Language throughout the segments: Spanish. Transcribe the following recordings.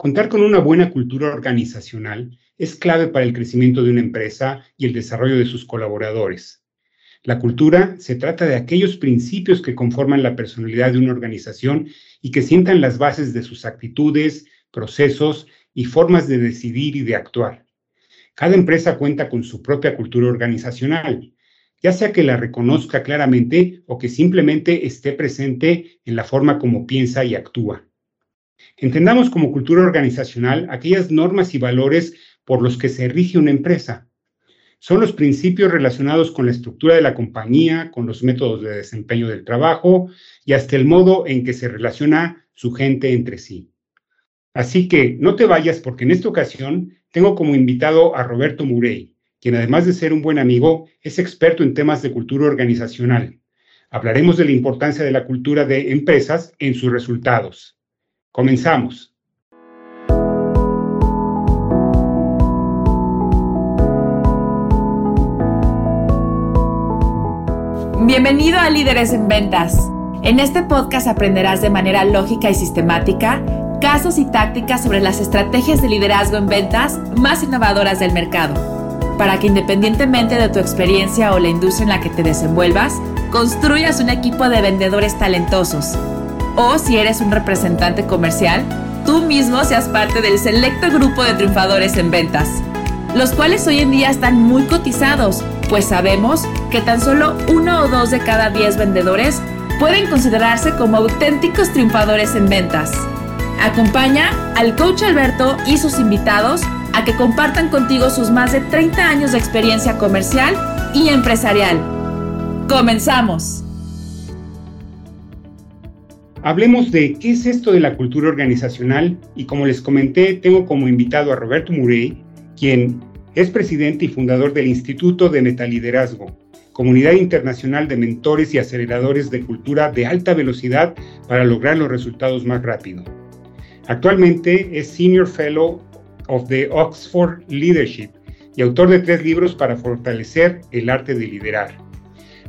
Contar con una buena cultura organizacional es clave para el crecimiento de una empresa y el desarrollo de sus colaboradores. La cultura se trata de aquellos principios que conforman la personalidad de una organización y que sientan las bases de sus actitudes, procesos y formas de decidir y de actuar. Cada empresa cuenta con su propia cultura organizacional, ya sea que la reconozca claramente o que simplemente esté presente en la forma como piensa y actúa. Entendamos como cultura organizacional aquellas normas y valores por los que se rige una empresa. Son los principios relacionados con la estructura de la compañía, con los métodos de desempeño del trabajo y hasta el modo en que se relaciona su gente entre sí. Así que no te vayas porque en esta ocasión tengo como invitado a Roberto Murey, quien además de ser un buen amigo, es experto en temas de cultura organizacional. Hablaremos de la importancia de la cultura de empresas en sus resultados. Comenzamos. Bienvenido a Líderes en Ventas. En este podcast aprenderás de manera lógica y sistemática casos y tácticas sobre las estrategias de liderazgo en ventas más innovadoras del mercado, para que independientemente de tu experiencia o la industria en la que te desenvuelvas, construyas un equipo de vendedores talentosos. O si eres un representante comercial, tú mismo seas parte del selecto grupo de triunfadores en ventas, los cuales hoy en día están muy cotizados, pues sabemos que tan solo uno o dos de cada diez vendedores pueden considerarse como auténticos triunfadores en ventas. Acompaña al coach Alberto y sus invitados a que compartan contigo sus más de 30 años de experiencia comercial y empresarial. ¡Comenzamos! Hablemos de qué es esto de la cultura organizacional y como les comenté, tengo como invitado a Roberto Murey, quien es presidente y fundador del Instituto de Metaliderazgo, comunidad internacional de mentores y aceleradores de cultura de alta velocidad para lograr los resultados más rápido. Actualmente es Senior Fellow of the Oxford Leadership y autor de tres libros para fortalecer el arte de liderar.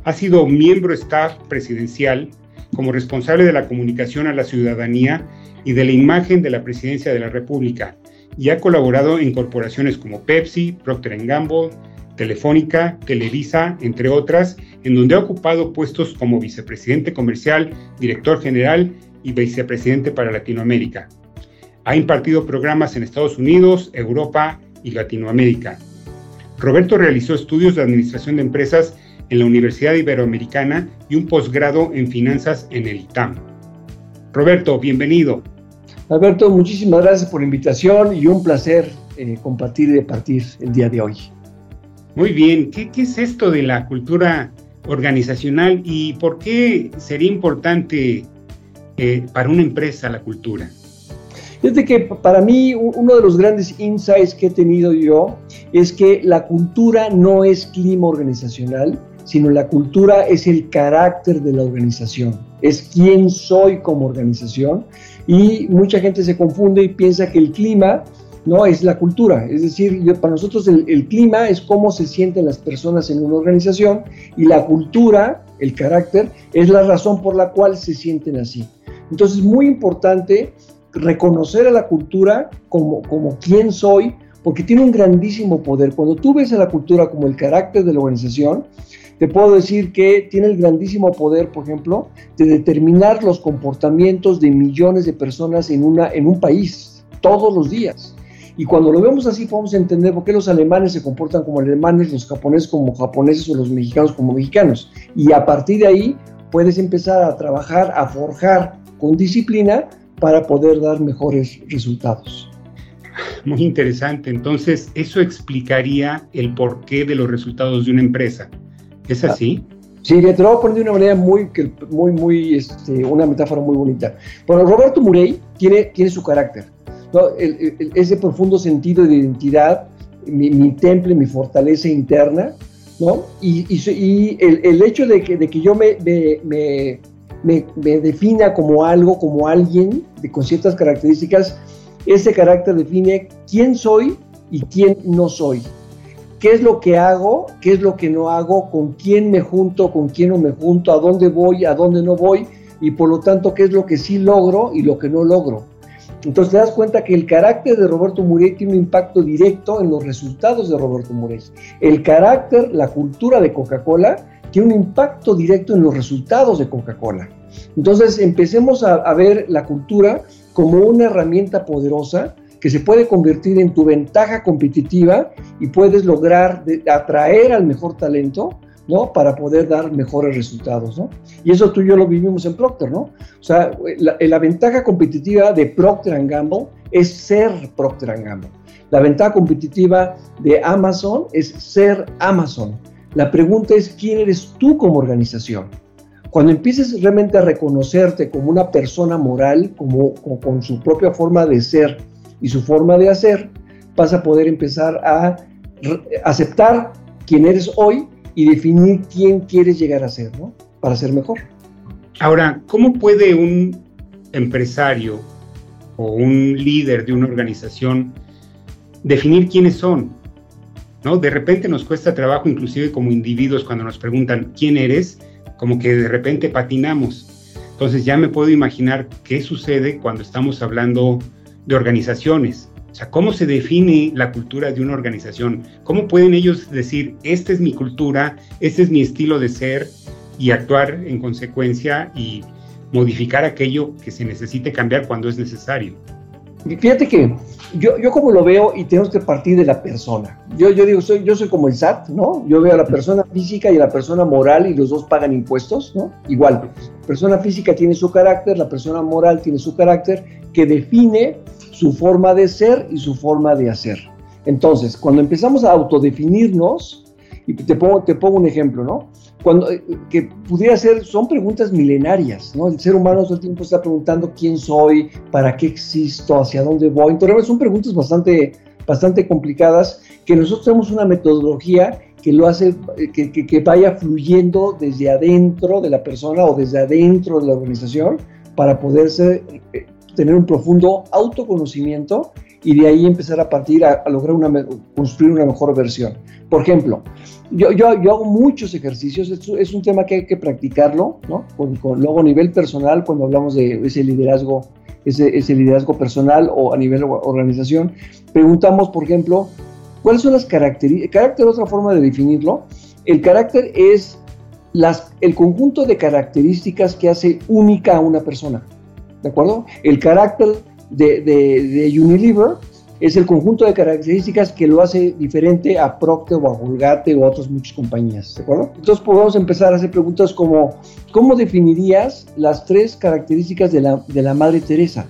Ha sido miembro staff presidencial como responsable de la comunicación a la ciudadanía y de la imagen de la presidencia de la República y ha colaborado en corporaciones como Pepsi, Procter Gamble, Telefónica, Televisa, entre otras, en donde ha ocupado puestos como vicepresidente comercial, director general y vicepresidente para Latinoamérica. Ha impartido programas en Estados Unidos, Europa y Latinoamérica. Roberto realizó estudios de administración de empresas en la Universidad Iberoamericana y un posgrado en finanzas en el ITAM. Roberto, bienvenido. Alberto, muchísimas gracias por la invitación y un placer eh, compartir y departir el día de hoy. Muy bien, ¿Qué, ¿qué es esto de la cultura organizacional y por qué sería importante eh, para una empresa la cultura? Fíjate que para mí uno de los grandes insights que he tenido yo es que la cultura no es clima organizacional, sino la cultura es el carácter de la organización, es quién soy como organización y mucha gente se confunde y piensa que el clima no es la cultura, es decir, para nosotros el, el clima es cómo se sienten las personas en una organización y la cultura, el carácter, es la razón por la cual se sienten así. Entonces es muy importante reconocer a la cultura como, como quién soy, porque tiene un grandísimo poder. Cuando tú ves a la cultura como el carácter de la organización, te puedo decir que tiene el grandísimo poder, por ejemplo, de determinar los comportamientos de millones de personas en, una, en un país, todos los días. Y cuando lo vemos así, podemos entender por qué los alemanes se comportan como alemanes, los japoneses como japoneses o los mexicanos como mexicanos. Y a partir de ahí puedes empezar a trabajar, a forjar con disciplina para poder dar mejores resultados. Muy interesante. Entonces, eso explicaría el porqué de los resultados de una empresa. ¿Es ah, así? Sí, te lo voy a poner de una manera muy, muy, muy, este, una metáfora muy bonita. Bueno, Roberto Murey tiene, tiene su carácter, ese profundo sentido de identidad, mi, temple, mi fortaleza interna, ¿no? Y, y, el, hecho de que, de que yo me, me me, defina como algo, como alguien de, con ciertas características, ese carácter define quién soy y quién no soy. ¿Qué es lo que hago? ¿Qué es lo que no hago? ¿Con quién me junto? ¿Con quién no me junto? ¿A dónde voy? ¿A dónde no voy? Y por lo tanto, ¿qué es lo que sí logro y lo que no logro? Entonces te das cuenta que el carácter de Roberto Murey tiene un impacto directo en los resultados de Roberto Murey. El carácter, la cultura de Coca-Cola tiene un impacto directo en los resultados de Coca-Cola. Entonces empecemos a, ver la cultura como una herramienta poderosa que se puede convertir en tu ventaja competitiva y puedes lograr atraer al mejor talento, ¿no? Para poder dar mejores resultados, ¿no? Y eso tú y yo lo vivimos en Procter, ¿no? O sea, la, la ventaja competitiva de Procter Gamble es ser Procter Gamble. La ventaja competitiva de Amazon es ser Amazon. La pregunta es, ¿quién eres tú como organización? Cuando empieces realmente a reconocerte como una persona moral, como, con su propia forma de ser y su forma de hacer, vas a poder empezar a aceptar quién eres hoy y definir quién quieres llegar a ser, ¿no? Para ser mejor. Ahora, ¿cómo puede un empresario o un líder de una organización definir quiénes son? ¿No? De repente nos cuesta trabajo, inclusive como individuos, cuando nos preguntan quién eres, como que de repente patinamos. Entonces ya me puedo imaginar qué sucede cuando estamos hablando de organizaciones. O sea, ¿cómo se define la cultura de una organización? ¿Cómo pueden ellos decir, esta es mi cultura, este es mi estilo de ser y actuar en consecuencia y modificar aquello que se necesite cambiar cuando es necesario? Fíjate que yo, yo como lo veo y tenemos que partir de la persona. Yo, yo digo, soy, yo soy como el SAT, ¿no? Yo veo a la persona física y a la persona moral y los dos pagan impuestos, ¿no? Igual, persona física tiene su carácter, la persona moral tiene su carácter que define su forma de ser y su forma de hacer. Entonces, cuando empezamos a autodefinirnos, y te pongo, te pongo un ejemplo, ¿no? Cuando, eh, que pudiera ser, son preguntas milenarias, ¿no? El ser humano todo el tiempo está preguntando quién soy, para qué existo, hacia dónde voy. Entonces, son preguntas bastante, bastante complicadas que nosotros tenemos una metodología que lo hace, eh, que, que, que, vaya fluyendo desde adentro de la persona o desde adentro de la organización para poderse eh, tener un profundo autoconocimiento y de ahí empezar a partir a, lograr una, construir una mejor versión. Por ejemplo, yo, yo, yo hago muchos ejercicios, es, un tema que hay que practicarlo, ¿no? Con, luego a nivel personal, cuando hablamos de ese liderazgo, ese, ese liderazgo personal o a nivel organización, preguntamos, por ejemplo, ¿cuáles son las características? Carácter, otra forma de definirlo, el carácter es las, el conjunto de características que hace única a una persona. ¿De acuerdo? El carácter de, Unilever es el conjunto de características que lo hace diferente a Procter o a Vulgate o a otras muchas compañías, ¿de acuerdo? Entonces podemos empezar a hacer preguntas como, ¿cómo definirías las tres características de la, de la Madre Teresa?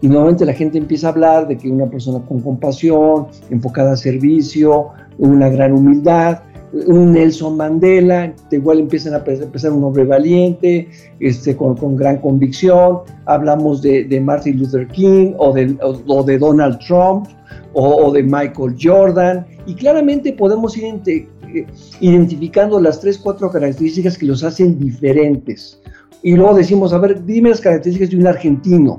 Y nuevamente la gente empieza a hablar de que una persona con compasión, enfocada a servicio, una gran humildad, un Nelson Mandela, igual empiezan a empezar un hombre valiente, este, con, con gran convicción, hablamos de, de, Martin Luther King o de, o, de Donald Trump o, de Michael Jordan, y claramente podemos ir eh, identificando las tres, cuatro características que los hacen diferentes. Y luego decimos, a ver, dime las características de un argentino,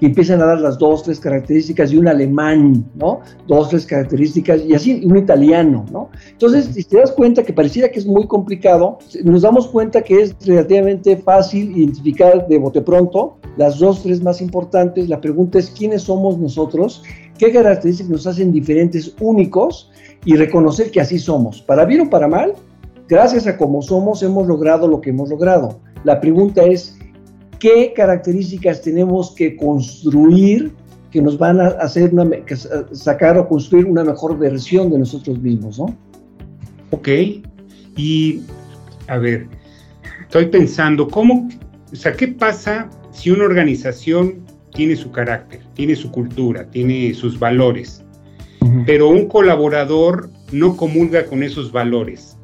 y empiezan a dar las dos, tres características de un alemán, ¿no? Dos, tres características, y así un italiano, ¿no? Entonces, si te das cuenta que pareciera que es muy complicado, nos damos cuenta que es relativamente fácil identificar de bote pronto las dos, tres más importantes. La pregunta es, ¿quiénes somos nosotros? ¿Qué características nos hacen diferentes, únicos? Y reconocer que así somos. Para bien o para mal, gracias a cómo somos, hemos logrado lo que hemos logrado. La pregunta es, qué características tenemos que construir que nos van a hacer una, sacar o construir una mejor versión de nosotros mismos, ¿no? Ok, y a ver, estoy pensando, ¿cómo, o sea, qué pasa si una organización tiene su carácter, tiene su cultura, tiene sus valores, pero un colaborador no comulga con esos valores?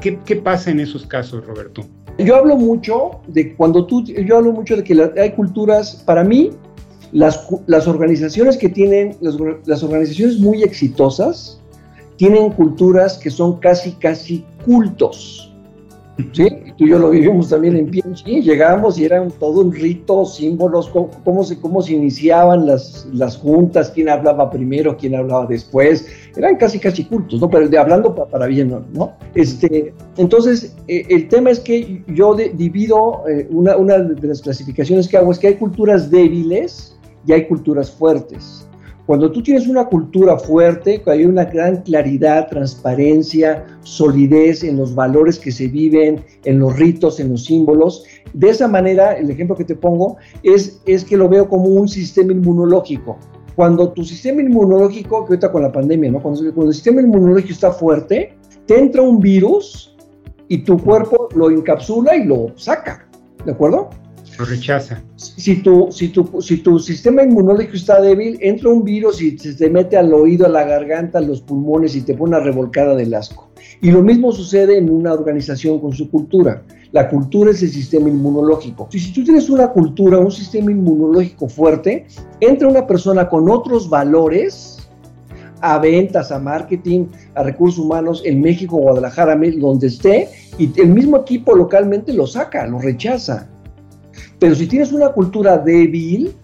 qué pasa en esos casos, Roberto? Yo hablo mucho de cuando tú, yo hablo mucho de que hay culturas, para mí, las, las organizaciones que tienen, las, organizaciones muy exitosas, tienen culturas que son casi, casi cultos. ¿Sí? Tú y yo lo vivimos también en PNG, llegábamos y eran todo un rito, símbolos, cómo, se, cómo se iniciaban las, las juntas, quién hablaba primero, quién hablaba después, eran casi casi cultos, ¿no? Pero de, hablando para, bien, ¿no? Este, entonces, eh, el tema es que yo divido, eh, una, una de las clasificaciones que hago es que hay culturas débiles, y hay culturas fuertes. Cuando tú tienes una cultura fuerte, hay una gran claridad, transparencia, solidez en los valores que se viven, en los ritos, en los símbolos, de esa manera, el ejemplo que te pongo es, es que lo veo como un sistema inmunológico. Cuando tu sistema inmunológico, que ahorita con la pandemia, ¿no? cuando, cuando el sistema inmunológico está fuerte, te entra un virus y tu cuerpo lo encapsula y lo saca, ¿de acuerdo? Lo rechaza. Si tu, si, tu, si tu sistema inmunológico está débil, entra un virus y se te mete al oído, a la garganta, a los pulmones y te pone una revolcada del asco. Y lo mismo sucede en una organización con su cultura. La cultura es el sistema inmunológico. Si, si tú tienes una cultura, un sistema inmunológico fuerte, entra una persona con otros valores, a ventas, a marketing, a recursos humanos en México, Guadalajara, donde esté, y el mismo equipo localmente lo saca, lo rechaza. Pero si tienes una cultura débil,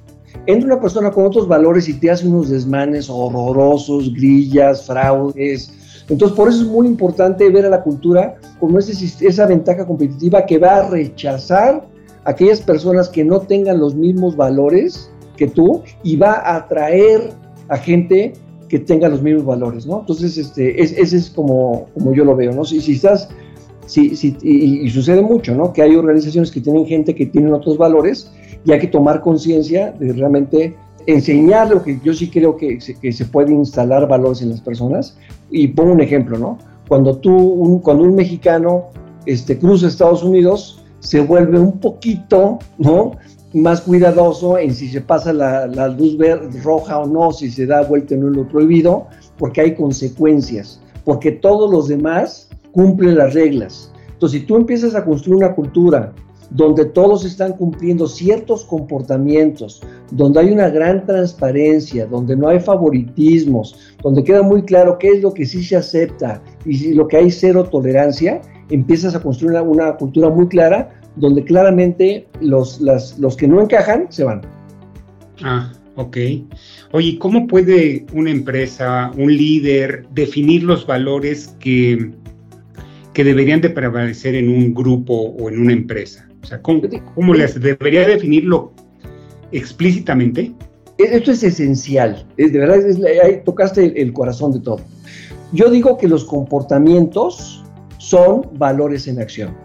entra una persona con otros valores y te hace unos desmanes horrorosos, grillas, fraudes. Entonces, por eso es muy importante ver a la cultura como ese, esa ventaja competitiva que va a rechazar a aquellas personas que no tengan los mismos valores que tú y va a atraer a gente que tenga los mismos valores, ¿no? Entonces, este, ese es como, como yo lo veo, ¿no? Si, si estás Sí, sí, y, sucede mucho, ¿no? Que hay organizaciones que tienen gente que tienen otros valores y hay que tomar conciencia de realmente enseñar lo que yo sí creo que se, que se puede instalar valores en las personas. Y pongo un ejemplo, ¿no? Cuando tú, un, cuando un mexicano este, cruza Estados Unidos, se vuelve un poquito, ¿no? Más cuidadoso en si se pasa la, la luz verde, roja o no, si se da vuelta en lo prohibido, porque hay consecuencias, porque todos los demás cumple las reglas. Entonces, si tú empiezas a construir una cultura donde todos están cumpliendo ciertos comportamientos, donde hay una gran transparencia, donde no hay favoritismos, donde queda muy claro qué es lo que sí se acepta y lo que hay cero tolerancia, empiezas a construir una, cultura muy clara donde claramente los, los que no encajan se van. Ah, ok. Oye, ¿cómo puede una empresa, un líder, definir los valores que que deberían de prevalecer en un grupo o en una empresa? O sea, ¿cómo, les debería definirlo explícitamente? E-, esto es esencial, de verdad, ahí tocaste el corazón de todo. Yo digo que los comportamientos son valores en acción.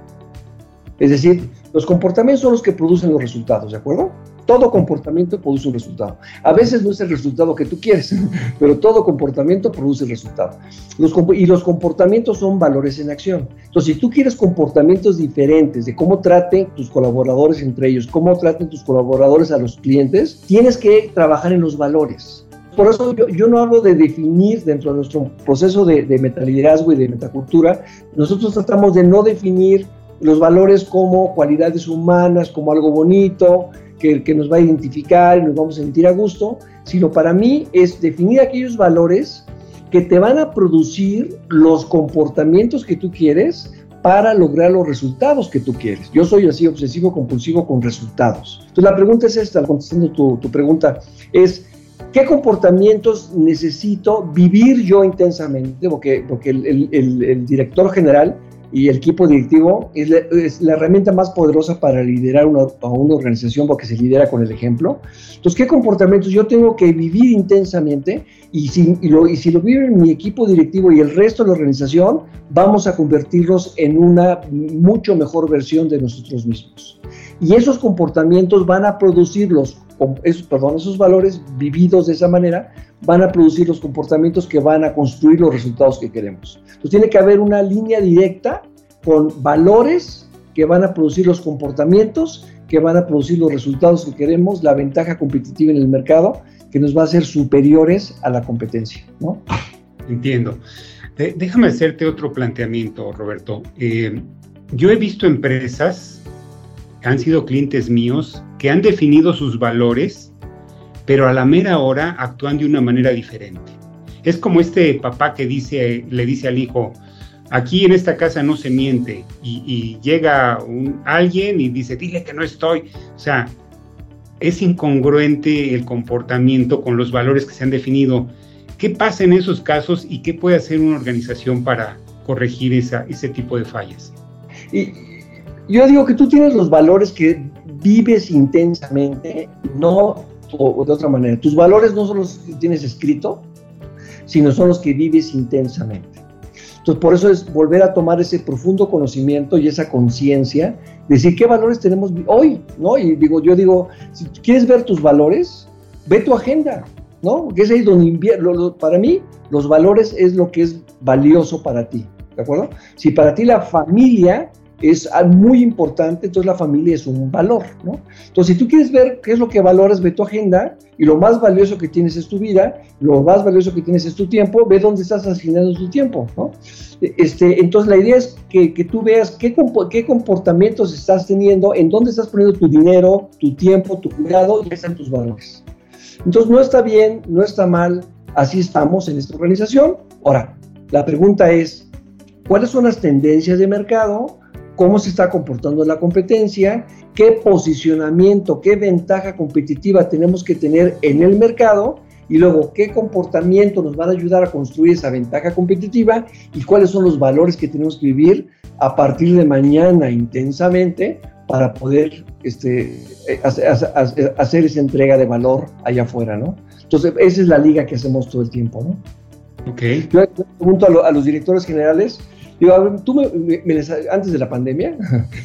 Es decir, los comportamientos son los que producen los resultados, ¿de acuerdo? Todo comportamiento produce un resultado. A veces no es el resultado que tú quieres, pero todo comportamiento produce el resultado. y los comportamientos son valores en acción. Entonces, si tú quieres comportamientos diferentes de cómo traten tus colaboradores entre ellos, cómo traten tus colaboradores a los clientes, tienes que trabajar en los valores. Por eso yo, no hablo de definir dentro de nuestro proceso de, de metaliderazgo y de metacultura, nosotros tratamos de no definir los valores como cualidades humanas, como algo bonito, que, nos va a identificar y nos vamos a sentir a gusto, sino para mí es definir aquellos valores que te van a producir los comportamientos que tú quieres para lograr los resultados que tú quieres. Yo soy así obsesivo compulsivo con resultados. Entonces la pregunta es esta, contestando tu, tu pregunta, es ¿qué comportamientos necesito vivir yo intensamente? Porque, porque el, el director general y el equipo directivo es la, herramienta más poderosa para liderar una, a una organización porque se lidera con el ejemplo. Entonces, ¿qué comportamientos yo tengo que vivir intensamente? Y si, lo, y si lo vive mi equipo directivo y el resto de la organización, vamos a convertirlos en una mucho mejor versión de nosotros mismos. Y esos comportamientos van a producir los, esos, perdón, esos valores vividos de esa manera van a producir los comportamientos que van a construir los resultados que queremos. Entonces tiene que haber una línea directa con valores que van a producir los comportamientos, que van a producir los resultados que queremos, la ventaja competitiva en el mercado, que nos va a hacer superiores a la competencia. ¿no? Entiendo. déjame hacerte otro planteamiento, Roberto. Eh, yo he visto empresas han sido clientes míos que han definido sus valores pero a la mera hora actúan de una manera diferente. Es como este papá que le dice al hijo, aquí en esta casa no se miente, y, llega alguien y dice, dile que no estoy. O sea, es incongruente el comportamiento con los valores que se han definido. ¿Qué pasa en esos casos y qué puede hacer una organización para corregir ese tipo de fallas? Yo digo que tú tienes los valores que vives intensamente, no o de otra manera, tus valores no son los que tienes escrito, sino son los que vives intensamente. Entonces, por eso es volver a tomar ese profundo conocimiento y esa conciencia, decir qué valores tenemos hoy, ¿no? Y digo, yo digo, si quieres ver tus valores, ve tu agenda, ¿no? Porque es ahí donde invierno, para mí, los valores es lo que es valioso para ti, ¿de acuerdo? Si para ti la familia es muy importante, entonces la familia es un valor, ¿no? Entonces, si tú quieres ver qué es lo que valoras, ve tu agenda y lo más valioso que tienes es tu vida, lo más valioso que tienes es tu tiempo, ve dónde estás asignando tu tiempo, ¿no? Este, entonces, la idea es que, que tú veas qué, qué comportamientos estás teniendo, en dónde estás poniendo tu dinero, tu tiempo, tu cuidado y están tus valores. Entonces, no está bien, no está mal, así estamos en esta organización. Ahora, la pregunta es, ¿cuáles son las tendencias de mercado? Cómo se está comportando la competencia, qué posicionamiento, qué ventaja competitiva tenemos que tener en el mercado y luego qué comportamiento nos van a ayudar a construir esa ventaja competitiva y cuáles son los valores que tenemos que vivir a partir de mañana intensamente para poder este, hacer, esa entrega de valor allá afuera, ¿no? Entonces, esa es la liga que hacemos todo el tiempo, ¿no? Ok. Yo pregunto a los directores generales, Digo, tú me, antes de la pandemia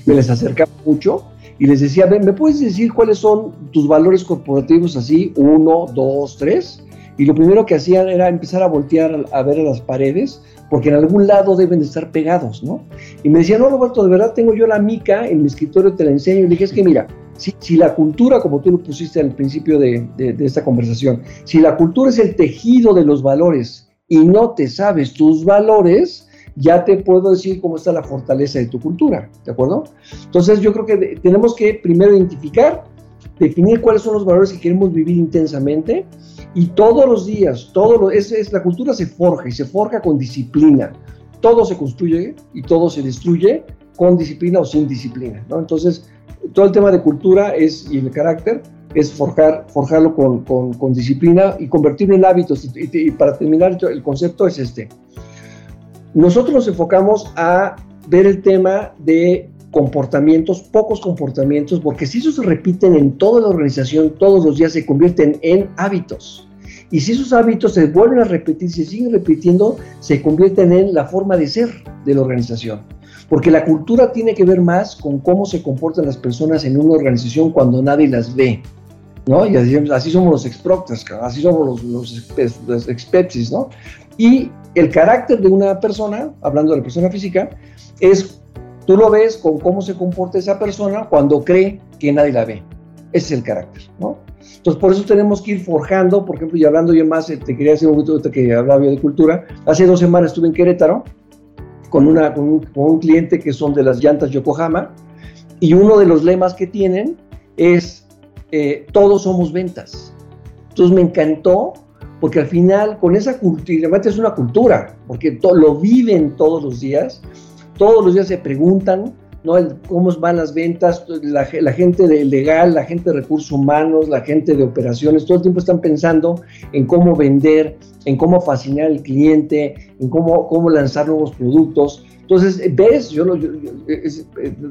me les acercaba mucho y les decía, ¿me puedes decir cuáles son tus valores corporativos así? Uno, dos, tres. Y lo primero que hacían era empezar a voltear a, ver a las paredes, porque en algún lado deben de estar pegados, ¿no? Y me decían, no, Roberto, de verdad tengo yo la mica en mi escritorio, te la enseño. Y le dije, es que mira, si, si la cultura, como tú lo pusiste al principio de, de esta conversación, si la cultura es el tejido de los valores y no te sabes tus valores, ya te puedo decir cómo está la fortaleza de tu cultura, ¿de acuerdo? Entonces yo creo que tenemos que primero identificar, definir cuáles son los valores que queremos vivir intensamente y todos los días, todo lo, es, es, la cultura se forja y se forja con disciplina. Todo se construye y todo se destruye con disciplina o sin disciplina, ¿no? Entonces, todo el tema de cultura es, y el carácter es forjar, forjarlo con disciplina y convertirlo en hábitos. y para terminar, el concepto es este. Nosotros nos enfocamos a ver el tema de comportamientos, pocos comportamientos, porque si esos se repiten en toda la organización todos los días, se convierten en hábitos. Y si esos hábitos se vuelven a repetir, se siguen repitiendo, se convierten en la forma de ser de la organización. Porque la cultura tiene que ver más con cómo se comportan las personas en una organización cuando nadie las ve. ¿no? Y así, somos los exproctors, así somos los, los, expepsis, ¿no? Y el carácter de una persona, hablando de la persona física, es, tú lo ves con cómo se comporta esa persona cuando cree que nadie la ve. Ese es el carácter, ¿no? Entonces, por eso tenemos que ir forjando, por ejemplo, y hablando yo más, eh, te quería decir un poquito que hablaba yo de cultura, hace dos semanas estuve en Querétaro con, una, con, un, cliente que son de las llantas Yokohama, y uno de los lemas que tienen es, eh, todos somos ventas. Entonces me encantó porque al final con esa cultura, es una cultura, porque lo viven todos los días, todos los días se preguntan, ¿no? cómo van las ventas, la, gente de legal, la gente de recursos humanos, la gente de operaciones, todo el tiempo están pensando en cómo vender, en cómo fascinar al cliente, en cómo, cómo lanzar nuevos productos. Entonces, ves, yo,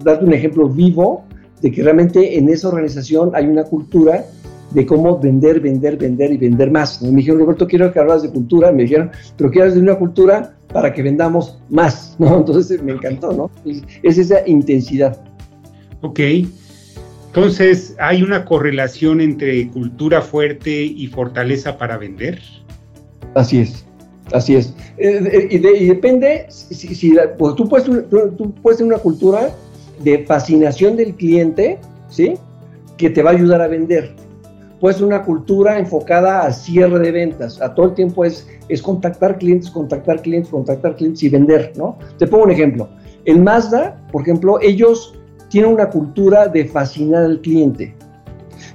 darte un ejemplo vivo de que realmente en esa organización hay una cultura de cómo vender, vender, vender y vender más. Me dijeron, Roberto, quiero que hablas de cultura. Me dijeron, pero quiero de una cultura para que vendamos más, ¿no? Entonces me encantó, ¿no? Es esa intensidad. Ok. Entonces, ¿hay una correlación entre cultura fuerte y fortaleza para vender? Así es, así es. Eh, y, depende, si, pues tú, puedes, tú puedes tener una cultura de fascinación del cliente, ¿sí? Que te va a ayudar a vender pues una cultura enfocada al cierre de ventas. A todo el tiempo es, es contactar clientes, contactar clientes, contactar clientes y vender, ¿no? Te pongo un ejemplo. El Mazda, por ejemplo, ellos tienen una cultura de fascinar al cliente.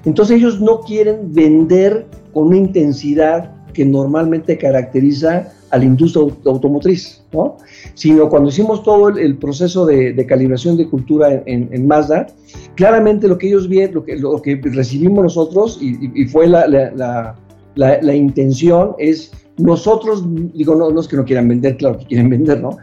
Entonces ellos no quieren vender con una intensidad que normalmente caracteriza a la industria automotriz, ¿no? Sino cuando hicimos todo el, proceso de, calibración de cultura en, en Mazda, claramente lo que ellos vieron, lo que, lo que recibimos nosotros, y, fue la, la, la, intención, es nosotros, digo, no, no es que no quieran vender, claro que quieren vender, ¿no?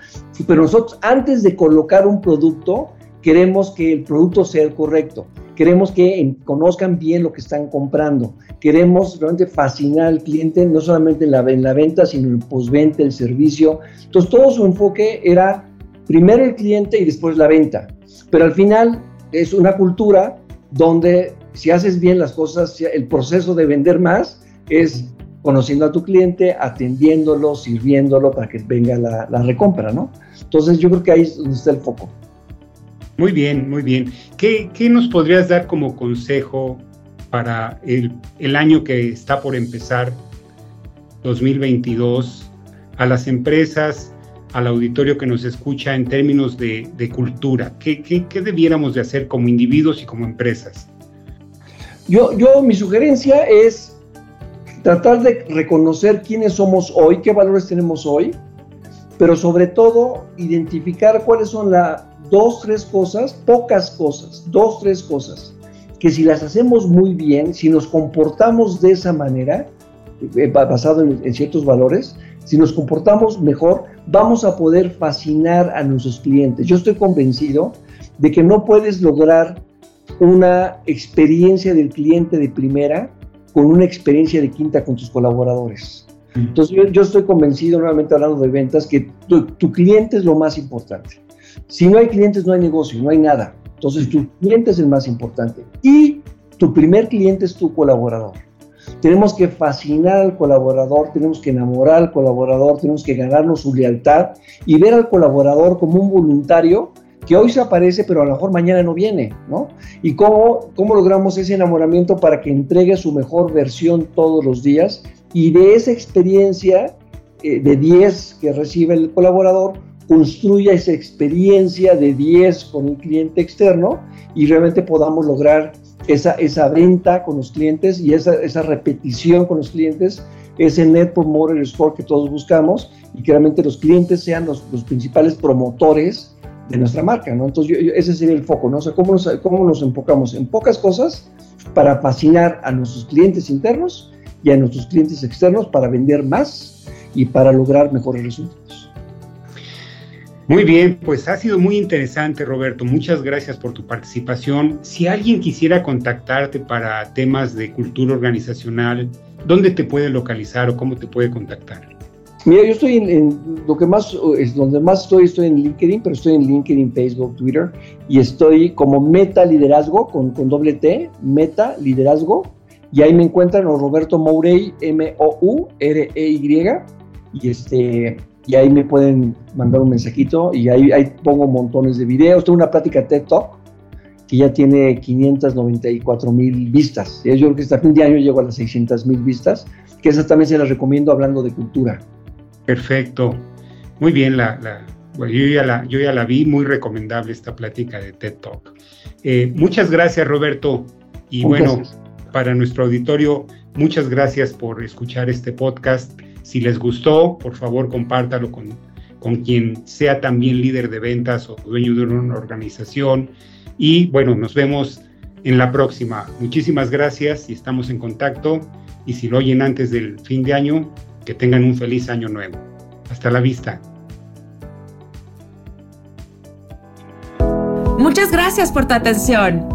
Pero nosotros, antes de colocar un producto, queremos que el producto sea el correcto. Queremos que conozcan bien lo que están comprando, queremos realmente fascinar al cliente, no solamente en la, en la venta, sino en postventa, el servicio. Entonces, todo su enfoque era primero el cliente y después la venta. Pero al final es una cultura donde si haces bien las cosas, el proceso de vender más es conociendo a tu cliente, atendiéndolo, sirviéndolo para que venga la, la recompra, ¿no? Entonces yo creo que ahí es donde está el foco. Muy bien, muy bien. ¿Qué, nos podrías dar como consejo para el, año que está por empezar, 2022, a las empresas, al auditorio que nos escucha en términos de, cultura? ¿Qué, ¿Qué, qué, debiéramos de hacer como individuos y como empresas? Yo, yo, mi sugerencia es tratar de reconocer quiénes somos hoy, qué valores tenemos hoy, pero sobre todo identificar cuáles son las dos, tres cosas, pocas cosas, dos, tres cosas, que si las hacemos muy bien, si nos comportamos de esa manera, eh, basado en, en ciertos valores, si nos comportamos mejor, vamos a poder fascinar a nuestros clientes. Yo estoy convencido de que no puedes lograr una experiencia del cliente de primera con una experiencia de quinta con tus colaboradores. Entonces yo, estoy convencido, nuevamente hablando de ventas, que tu, cliente es lo más importante. Si no hay clientes, no hay negocio, no hay nada. Entonces tu cliente es el más importante. Y tu primer cliente es tu colaborador. Tenemos que fascinar al colaborador, tenemos que enamorar al colaborador, tenemos que ganarnos su lealtad y ver al colaborador como un voluntario que hoy se aparece, pero a lo mejor mañana no viene, ¿no? Y cómo, cómo logramos ese enamoramiento para que entregue su mejor versión todos los días y de esa experiencia eh, de 10 que recibe el colaborador, construya esa experiencia de 10 con el cliente externo y realmente podamos lograr esa, esa venta con los clientes y esa, esa repetición con los clientes, ese Net Promoter Score que todos buscamos y que realmente los clientes sean los, los principales promotores de nuestra marca, ¿no? Entonces, ese sería el foco, ¿no? O ¿cómo nos, ¿cómo nos enfocamos en pocas cosas para fascinar a nuestros clientes internos y a nuestros clientes externos para vender más y para lograr mejores resultados? Muy bien, pues ha sido muy interesante, Roberto. Muchas gracias por tu participación. Si alguien quisiera contactarte para temas de cultura organizacional, ¿dónde te puede localizar o cómo te puede contactar? Mira, yo estoy en, lo que más, es donde más estoy, estoy en LinkedIn, pero estoy en LinkedIn, Facebook, Twitter, y estoy como Meta Liderazgo, con, con doble T, Meta Liderazgo, y ahí me encuentran o Roberto Mourey, M-O-U-R-E-Y, y este, y ahí me pueden mandar un mensajito, y ahí, ahí pongo montones de videos, tengo una plática TED Talk, que ya tiene 594 mil vistas, yo creo que hasta fin de año llego a las 600 mil vistas, que esas también se las recomiendo hablando de cultura. Perfecto. Muy bien, la, yo, ya la, yo ya la vi, muy recomendable esta plática de TED Talk. Eh, muchas gracias, Roberto. Y bueno, para nuestro auditorio, muchas gracias por escuchar este podcast. Si les gustó, por favor, compártalo con, con quien sea también líder de ventas o dueño de una organización. Y bueno, nos vemos en la próxima. Muchísimas gracias y estamos en contacto. Y si lo oyen antes del fin de año, que tengan un feliz año nuevo. Hasta la vista. Muchas gracias por tu atención.